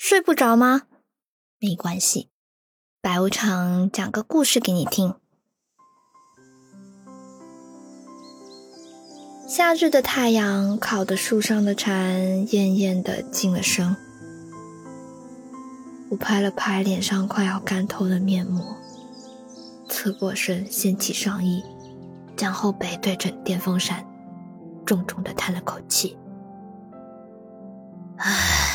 睡不着吗？没关系，白无常讲个故事给你听。夏日的太阳烤得树上的蝉艳艳的静了声。我拍了拍脸上快要干透的面膜，侧过身掀起上衣，将后背对准电风扇，重重的叹了口气。唉，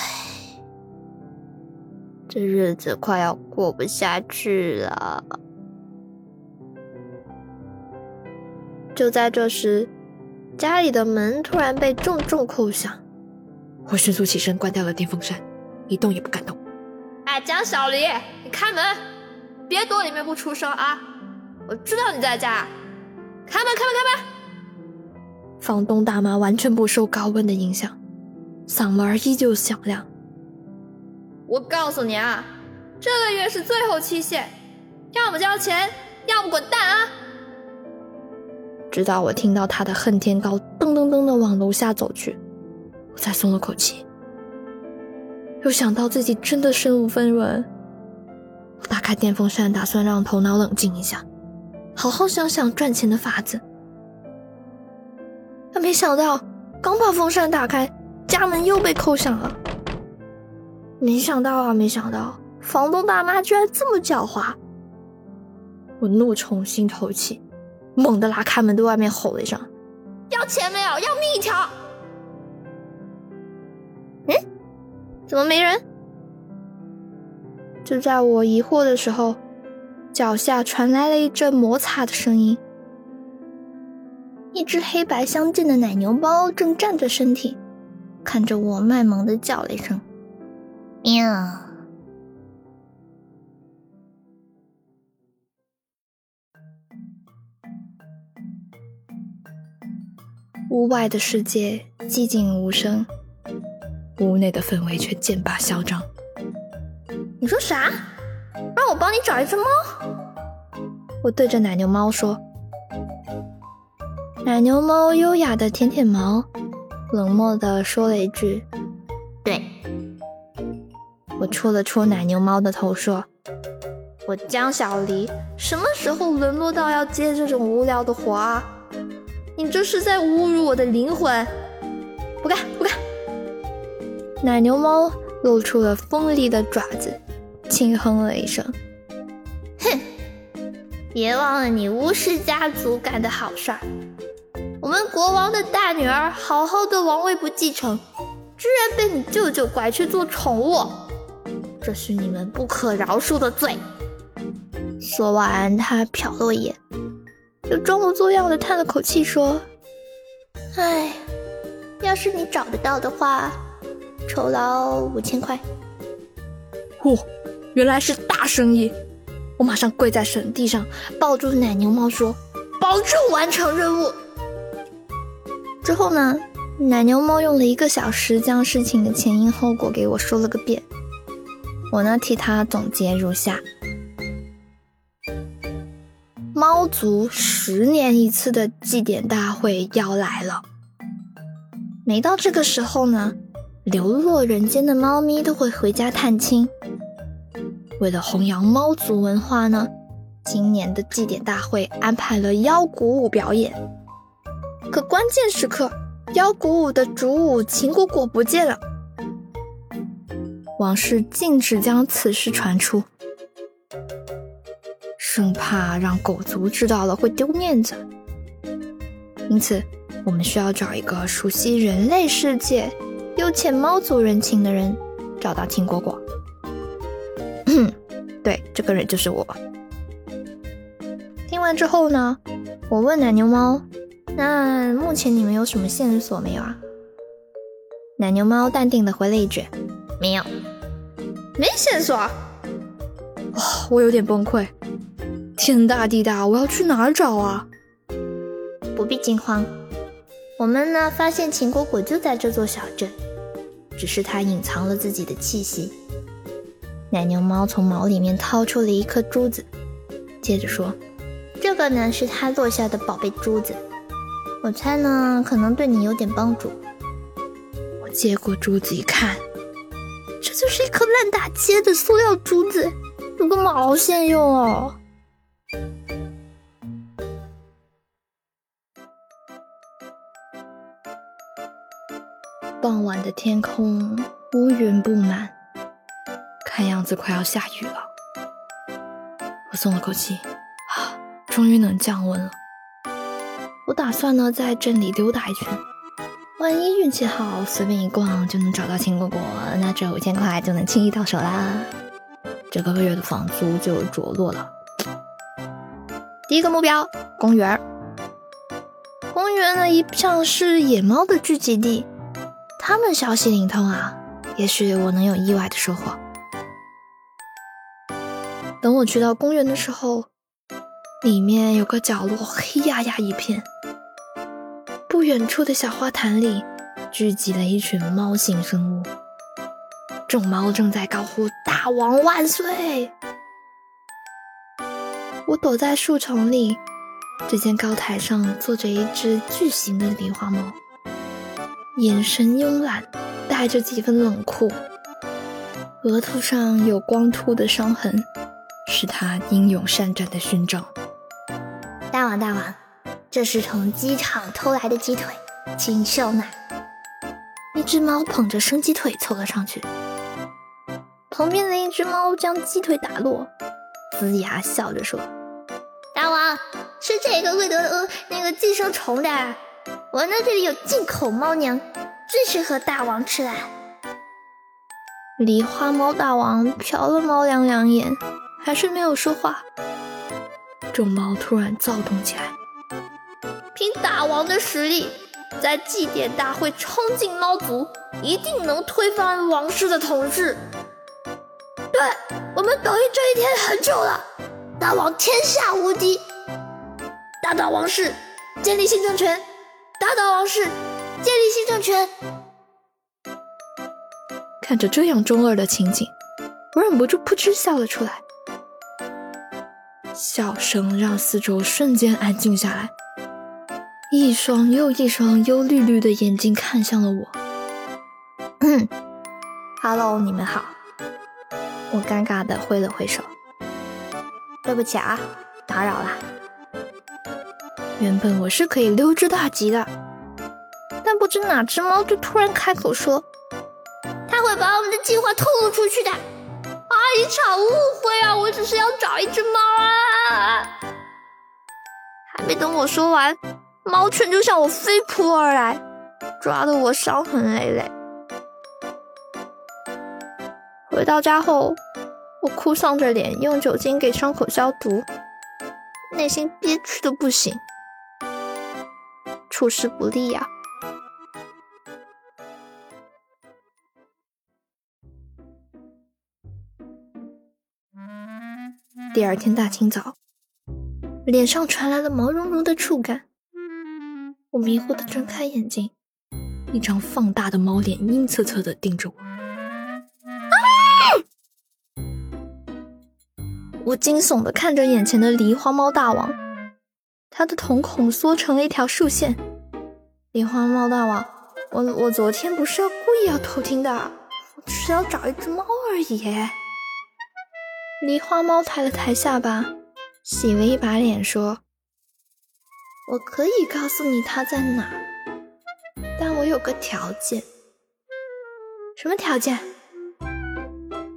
这日子快要过不下去了。就在这时，家里的门突然被重重扣响。我迅速起身，关掉了电风扇，一动也不敢动。哎，江小黎，你开门，别躲里面不出声啊！我知道你在家，开门，开门，开门！房东大妈完全不受高温的影响。嗓门依旧响亮。我告诉你啊，这个月是最后期限，要么交钱，要么滚蛋啊！直到我听到他的恨天高噔噔噔的往楼下走去，我才松了口气。又想到自己真的身无分文，我打开电风扇，打算让头脑冷静一下，好好想想赚钱的法子。但没想到，刚把风扇打开。家门又被扣响了，没想到啊，没想到房东大妈居然这么狡猾！我怒从心头起，猛地拉开门对外面吼了一声：“要钱没有？要命一条！”嗯，怎么没人？就在我疑惑的时候，脚下传来了一阵摩擦的声音，一只黑白相间的奶牛猫正站着身体。看着我，卖萌的叫了一声“喵”。屋外的世界寂静无声，屋内的氛围却剑拔嚣张。你说啥？让我帮你找一只猫？我对着奶牛猫说。奶牛猫优雅的舔舔毛。冷漠的说了一句：“对。”我戳了戳奶牛猫的头，说：“我江小黎什么时候沦落到要接这种无聊的活啊？你这是在侮辱我的灵魂！不干不干！”奶牛猫露出了锋利的爪子，轻哼了一声：“哼，别忘了你巫师家族干的好事儿。”我们国王的大女儿好好的王位不继承，居然被你舅舅拐去做宠物，这是你们不可饶恕的罪。说完，他瞟了我一眼，又装模作样的叹了口气，说：“哎，要是你找得到的话，酬劳五千块。”哦，原来是大生意！我马上跪在神地上，抱住奶牛猫说：“保证完成任务。”之后呢？奶牛猫用了一个小时将事情的前因后果给我说了个遍。我呢替他总结如下：猫族十年一次的祭典大会要来了。每到这个时候呢，流落人间的猫咪都会回家探亲。为了弘扬猫族文化呢，今年的祭典大会安排了腰鼓舞表演。可关键时刻，腰鼓舞的主舞秦果果不见了。王氏禁止将此事传出，生怕让狗族知道了会丢面子。因此，我们需要找一个熟悉人类世界又欠猫族人情的人，找到秦果果。对，这个人就是我。听完之后呢，我问奶牛猫。那目前你们有什么线索没有啊？奶牛猫淡定的回了一句：“没有，没线索。”哇，我有点崩溃！天大地大，我要去哪儿找啊？不必惊慌，我们呢发现秦果果就在这座小镇，只是它隐藏了自己的气息。奶牛猫从毛里面掏出了一颗珠子，接着说：“这个呢是它落下的宝贝珠子。”我猜呢，可能对你有点帮助。我接过珠子一看，这就是一颗烂大街的塑料珠子，有个毛线用哦！傍晚的天空乌云布满，看样子快要下雨了。我松了口气，啊，终于能降温了。我打算呢在镇里溜达一圈，万一运气好，随便一逛就能找到青果果，那这五千块就能轻易到手啦。这个月的房租就着落了。第一个目标，公园。公园呢一向是野猫的聚集地，它们消息灵通啊，也许我能有意外的收获。等我去到公园的时候，里面有个角落黑压压一片。不远处的小花坛里，聚集了一群猫形生物。众猫正在高呼“大王万岁”。我躲在树丛里，只见高台上坐着一只巨型的狸花猫，眼神慵懒，带着几分冷酷，额头上有光秃的伤痕，是它英勇善战的勋章。大王，大王。这是从机场偷来的鸡腿，请收纳。一只猫捧着生鸡腿凑了上去，旁边的一只猫将鸡腿打落，呲牙笑着说：“大王，吃这个会得呃那个寄生虫的。我那这里有进口猫粮，最适合大王吃啦。”狸花猫大王瞟了猫粮两眼，还是没有说话。众猫突然躁动起来。凭大王的实力，在祭典大会冲进猫族，一定能推翻王室的统治。对我们等于这一天很久了，大王天下无敌，打倒王室，建立新政权，打倒王室，建立新政权。看着这样中二的情景，我忍不住噗嗤笑了出来，笑声让四周瞬间安静下来。一双又一双幽绿绿的眼睛看向了我。嗯，Hello，你们好。我尴尬的挥了挥手，对不起啊，打扰了。原本我是可以溜之大吉的，但不知哪只猫就突然开口说，他会把我们的计划透露出去的。啊，一场误会啊，我只是要找一只猫啊。还没等我说完。猫犬就向我飞扑而来，抓得我伤痕累累。回到家后，我哭丧着脸，用酒精给伤口消毒，内心憋屈的不行。处事不利呀。第二天大清早，脸上传来了毛茸茸的触感。我迷糊的睁开眼睛，一张放大的猫脸阴恻恻的盯着我。我惊悚的看着眼前的狸花猫大王，他的瞳孔缩成了一条竖线。狸花猫大王，我我昨天不是要故意要偷听的，我只是要找一只猫而已。狸花猫抬了抬下巴，洗了一把脸说。我可以告诉你他在哪，但我有个条件。什么条件？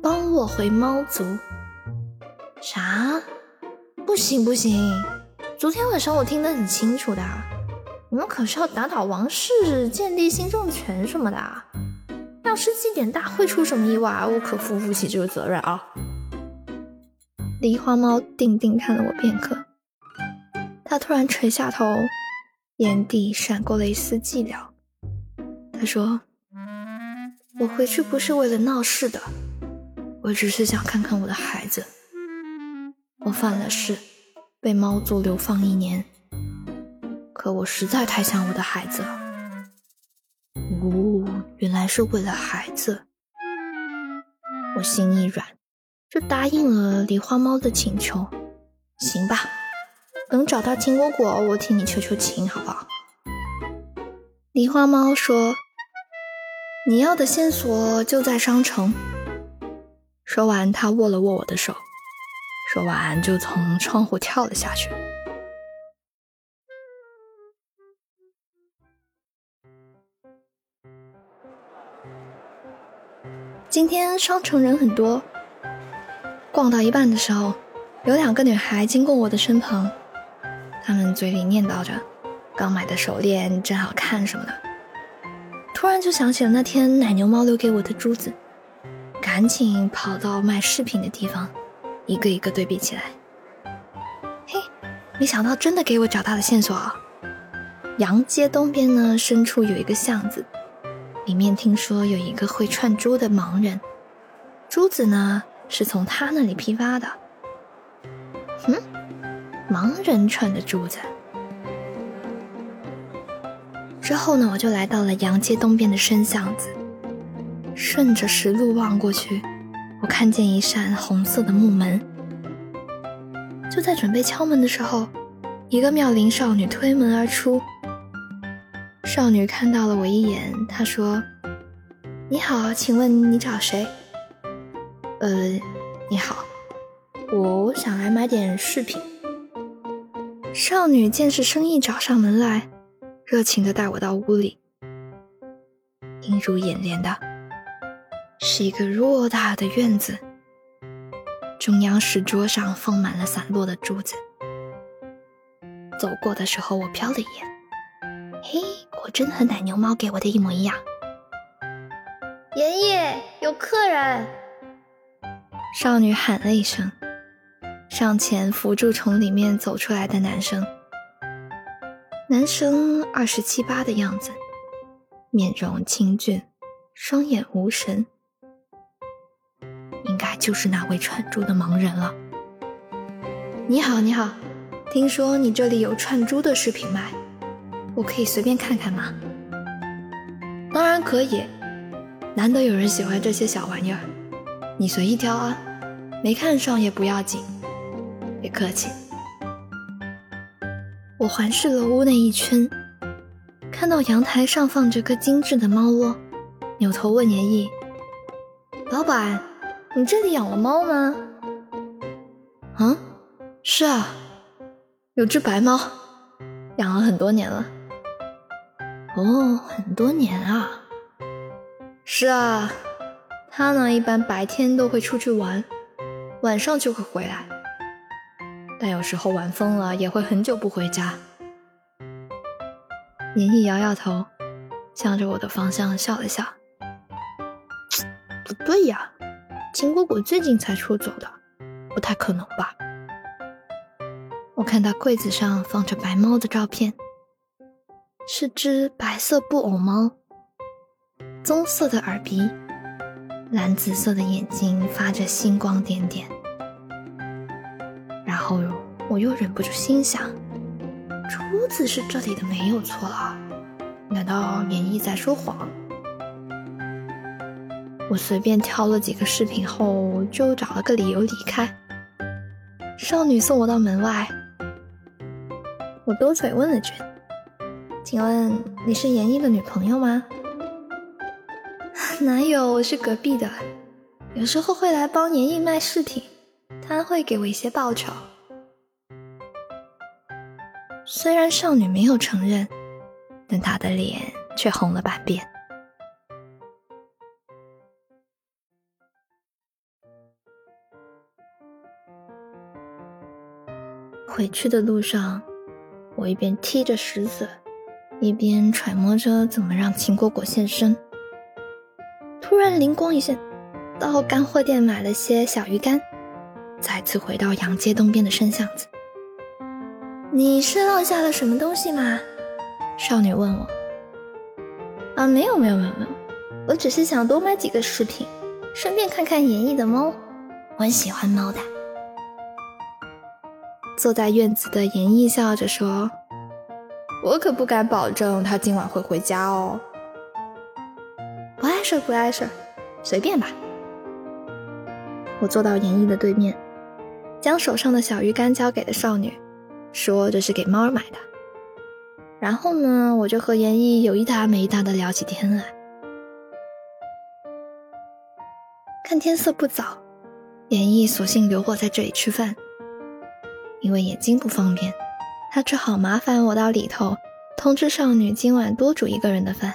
帮我回猫族。啥？不行不行！昨天晚上我听得很清楚的，你们可是要打倒王室，建立新政权什么的。要是祭典大会出什么意外，我可负不起这个责任啊！梨花猫定定看了我片刻。他突然垂下头，眼底闪过了一丝寂寥。他说：“我回去不是为了闹事的，我只是想看看我的孩子。我犯了事，被猫族流放一年，可我实在太想我的孩子了。哦，原来是为了孩子。我心一软，就答应了狸花猫的请求。行吧。”等找到金果果，我替你求求情，好不好？梨花猫说：“你要的线索就在商城，说完，他握了握我的手，说完就从窗户跳了下去。今天商城人很多，逛到一半的时候，有两个女孩经过我的身旁，他们嘴里念叨着刚买的手链真好看什么的。突然就想起了那天奶牛猫留给我的珠子，赶紧跑到卖饰品的地方，一个一个对比起来。嘿，没想到真的给我找到了线索啊！杨街东边呢，深处有一个巷子。里面听说有一个会串珠的盲人，珠子呢是从他那里批发的。嗯，盲人串的珠子。之后呢，我就来到了杨街东边的深巷子，顺着石路望过去，我看见一扇红色的木门。就在准备敲门的时候，一个妙龄少女推门而出。少女看到了我一眼，她说：“你好，请问你找谁？”“呃，你好，我想来买点饰品。”少女见是生意，找上门来，热情的带我到屋里。映入眼帘的是一个偌大的院子，中央石桌上放满了散落的珠子。走过的时候，我瞟了一眼。嘿，果真和奶牛猫给我的一模一样。爷爷，有客人！少女喊了一声，上前扶住从里面走出来的男生。男生二十七八的样子，面容清俊，双眼无神，应该就是那位串珠的盲人了。你好，你好，听说你这里有串珠的饰品卖？我可以随便看看吗？当然可以，难得有人喜欢这些小玩意儿，你随意挑啊，没看上也不要紧，别客气。我环视了屋内一圈，看到阳台上放着个精致的猫窝，扭头问严毅：“老板，你这里养了猫吗？”“嗯，是啊，有只白猫，养了很多年了。”哦，很多年啊。是啊，他呢一般白天都会出去玩，晚上就会回来。但有时候玩疯了，也会很久不回家。宁毅摇摇头，向着我的方向笑了笑。不对呀，秦果果最近才出走的，不太可能吧？我看到柜子上放着白猫的照片。是只白色布偶猫，棕色的耳鼻，蓝紫色的眼睛发着星光点点。我又忍不住心想：珠子是这里的没有错啊，难道演绎在说谎？我随便挑了几个饰品后，就找了个理由离开。少女送我到门外，我多嘴问了句。请问你是严毅的女朋友吗？哪有，我是隔壁的，有时候会来帮严毅卖饰品，他会给我一些报酬。虽然少女没有承认，但她的脸却红了半边。回去的路上，我一边踢着石子。一边揣摩着怎么让秦果果现身，突然灵光一现，到干货店买了些小鱼干，再次回到杨街东边的深巷子。你是落下了什么东西吗？少女问我。啊，没有没有没有没有，我只是想多买几个饰品，顺便看看演绎的猫，我很喜欢猫的。坐在院子的严毅笑着说。我可不敢保证他今晚会回家哦。不碍事，不碍事，随便吧。我坐到严毅的对面，将手上的小鱼干交给了少女，说这是给猫儿买的。然后呢，我就和严毅有一搭没一搭的聊起天来。看天色不早，演艺索性留我在这里吃饭，因为眼睛不方便，他只好麻烦我到里头通知少女今晚多煮一个人的饭。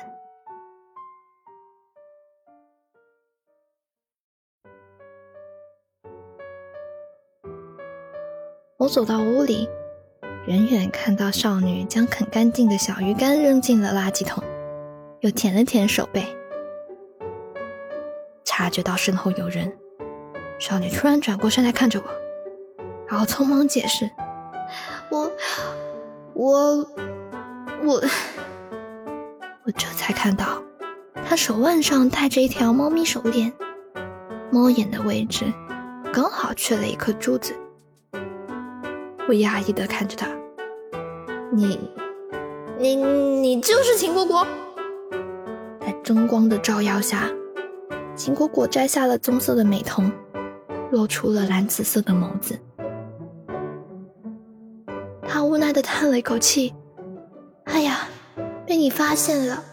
我走到屋里，远远看到少女将啃干净的小鱼干扔进了垃圾桶，又舔了舔手背。察觉到身后有人，少女突然转过身来看着我，然后匆忙解释：“我，我，我……”我这才看到，她手腕上戴着一条猫咪手链，猫眼的位置刚好缺了一颗珠子。我压抑的看着他，你，你，你就是秦果果。在灯光的照耀下，秦果果摘下了棕色的美瞳，露出了蓝紫色的眸子。他无奈的叹了一口气：“哎呀，被你发现了！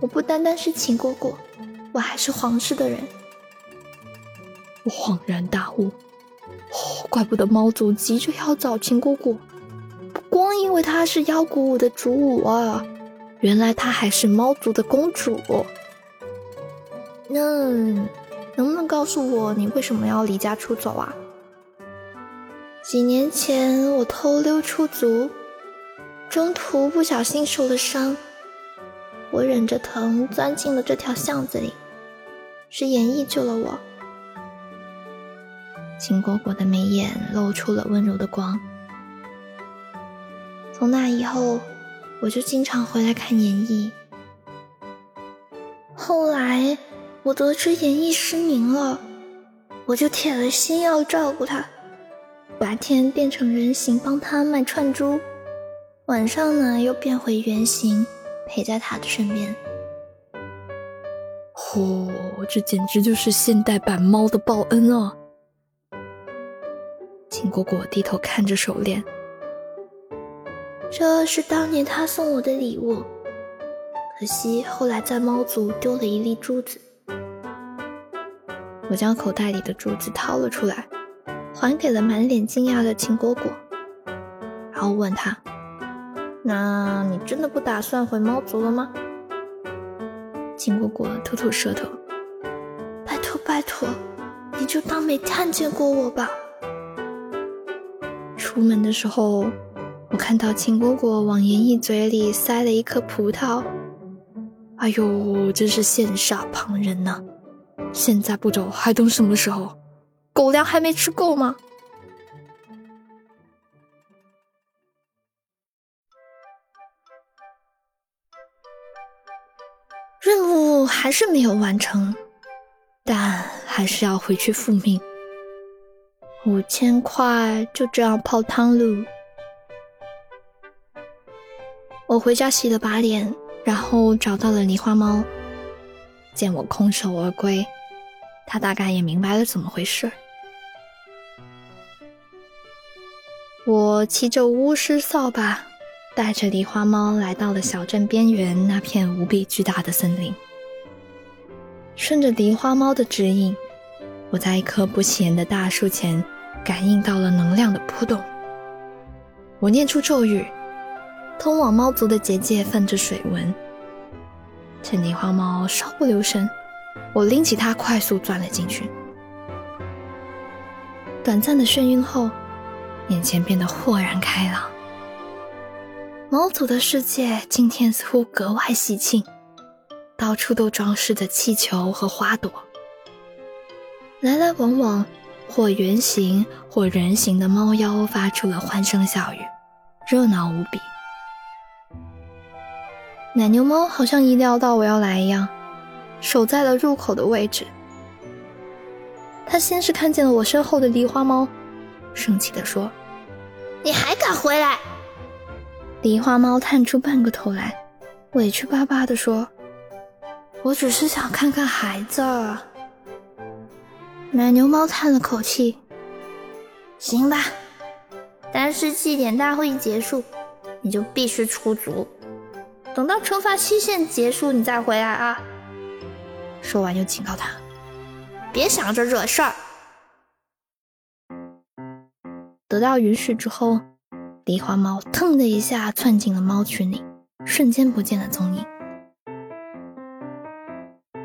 我不单单是秦果果，我还是皇室的人。”我恍然大悟。哦，怪不得猫族急着要找秦姑姑，不光因为她是妖鼓舞的主舞啊，原来她还是猫族的公主。那能不能告诉我，你为什么要离家出走啊？几年前我偷溜出族，中途不小心受了伤，我忍着疼钻进了这条巷子里，是演义救了我。秦果果的眉眼露出了温柔的光。从那以后，我就经常回来看演义。后来我得知演义失明了，我就铁了心要照顾他，白天变成人形帮他卖串珠，晚上呢又变回原形陪在他的身边。嚯，这简直就是现代版猫的报恩啊！秦果果低头看着手链，这是当年他送我的礼物，可惜后来在猫族丢了一粒珠子。我将口袋里的珠子掏了出来，还给了满脸惊讶的秦果果，然后问他：“那你真的不打算回猫族了吗？”秦果果吐吐舌头：“拜托拜托，你就当没看见过我吧。”出门的时候，我看到秦果果往严毅嘴里塞了一颗葡萄。哎呦，真是羡煞旁人呐！现在不走还等什么时候？狗粮还没吃够吗？任务还是没有完成，但还是要回去复命。五千块就这样泡汤了。我回家洗了把脸，然后找到了梨花猫。见我空手而归，他大概也明白了怎么回事。我骑着巫师扫把，带着梨花猫来到了小镇边缘那片无比巨大的森林。顺着梨花猫的指引。我在一棵不起眼的大树前，感应到了能量的波动。我念出咒语，通往猫族的结界泛着水纹。趁梨花猫稍不留神，我拎起它，快速钻了进去。短暂的眩晕后，眼前变得豁然开朗。猫族的世界今天似乎格外喜庆，到处都装饰着气球和花朵。来来往往，或圆形或人形的猫妖发出了欢声笑语，热闹无比。奶牛猫好像意料到我要来一样，守在了入口的位置。它先是看见了我身后的梨花猫，生气地说：“你还敢回来？”梨花猫探出半个头来，委屈巴巴地说：“我只是想看看孩子。”奶牛猫叹了口气：“行吧，但是祭典大会一结束，你就必须出族。等到惩罚期限结束，你再回来啊！”说完又警告他：“别想着惹事儿。”得到允许之后，狸花猫腾的一下窜进了猫群里，瞬间不见了踪影。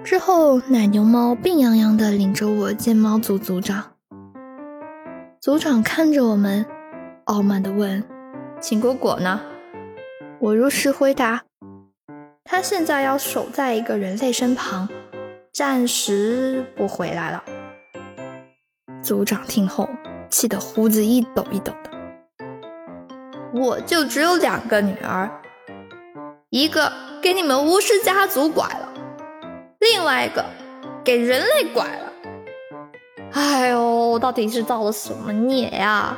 之后，奶牛猫病殃殃的领着我见猫族族长。族长看着我们，傲慢的问：“秦果果呢？”我如实回答：“他现在要守在一个人类身旁，暂时不回来了。”族长听后。气得胡子一抖一抖的。我就只有两个女儿，一个给你们巫师家族拐了，另外一个给人类拐了。哎呦，到底是造了什么孽呀？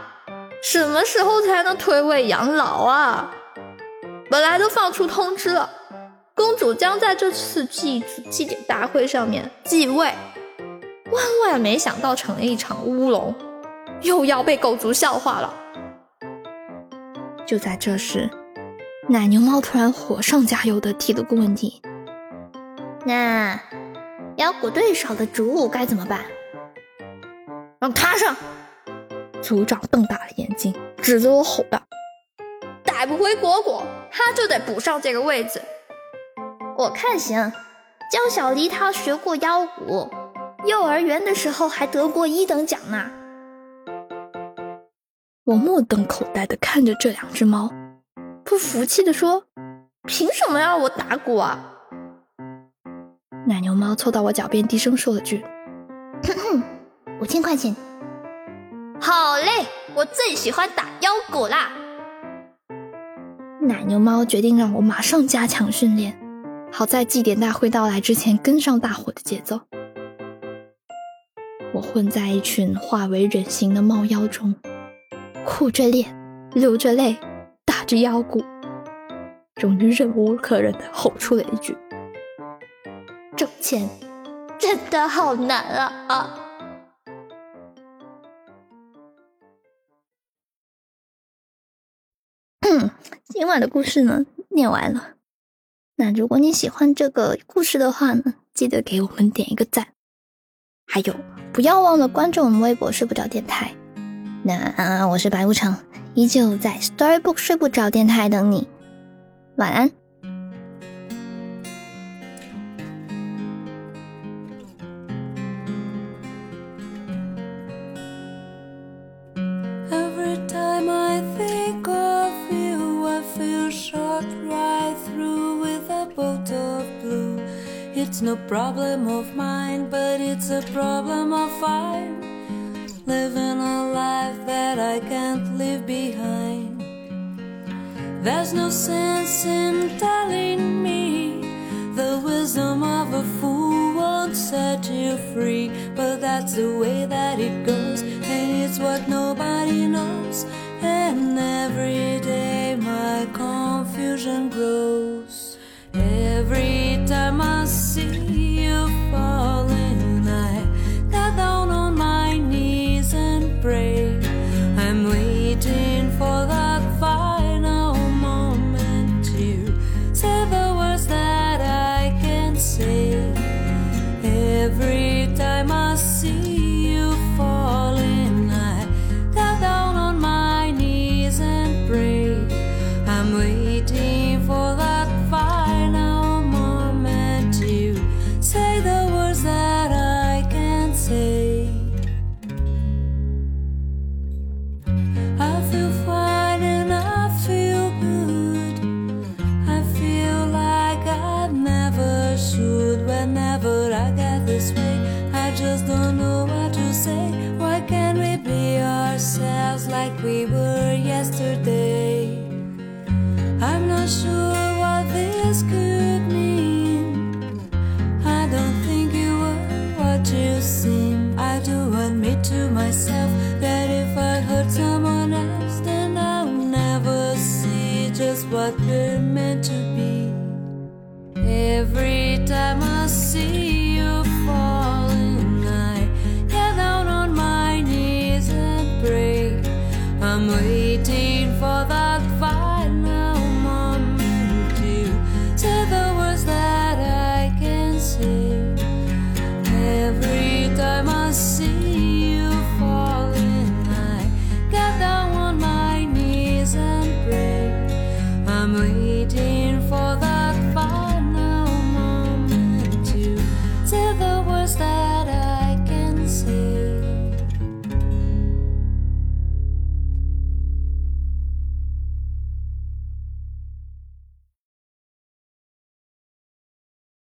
什么时候才能退位养老啊？本来都放出通知了，公主将在这次祭祖祭典大会上面继位，万万没想到成了一场乌龙。又要被狗族笑话了。就在这时，奶牛猫突然火上加油的提了个问题：“那妖股队少的主舞该怎么办？”让他上！族长瞪大了眼睛，指着我吼道：“逮不回果果，他就得补上这个位置。我看行。江小黎他学过妖鼓，幼儿园的时候还得过一等奖呢。”我目瞪口呆的看着这两只猫，不服气的说：“凭什么要我打鼓啊？”奶牛猫凑到我脚边，低声说了句：“五千块钱。”好嘞，我最喜欢打腰鼓啦！奶牛猫决定让我马上加强训练，好在祭典大会到来之前跟上大伙的节奏。我混在一群化为人形的猫妖中。苦着脸，流着泪，打着腰鼓，终于忍无可忍的吼出了一句：“挣钱真的好难啊！”啊！嗯今晚的故事呢，念完了。那如果你喜欢这个故事的话呢，记得给我们点一个赞，还有不要忘了关注我们微博“睡不着电台”。那我是白无常，依旧在 Storybook 睡不着电台等你，晚安。Living a life that I can't leave behind. There's no sense in telling me the wisdom of a fool won't set you free, but that's the way that it goes, and it's what nobody knows. And every day my confusion grows. amanhã.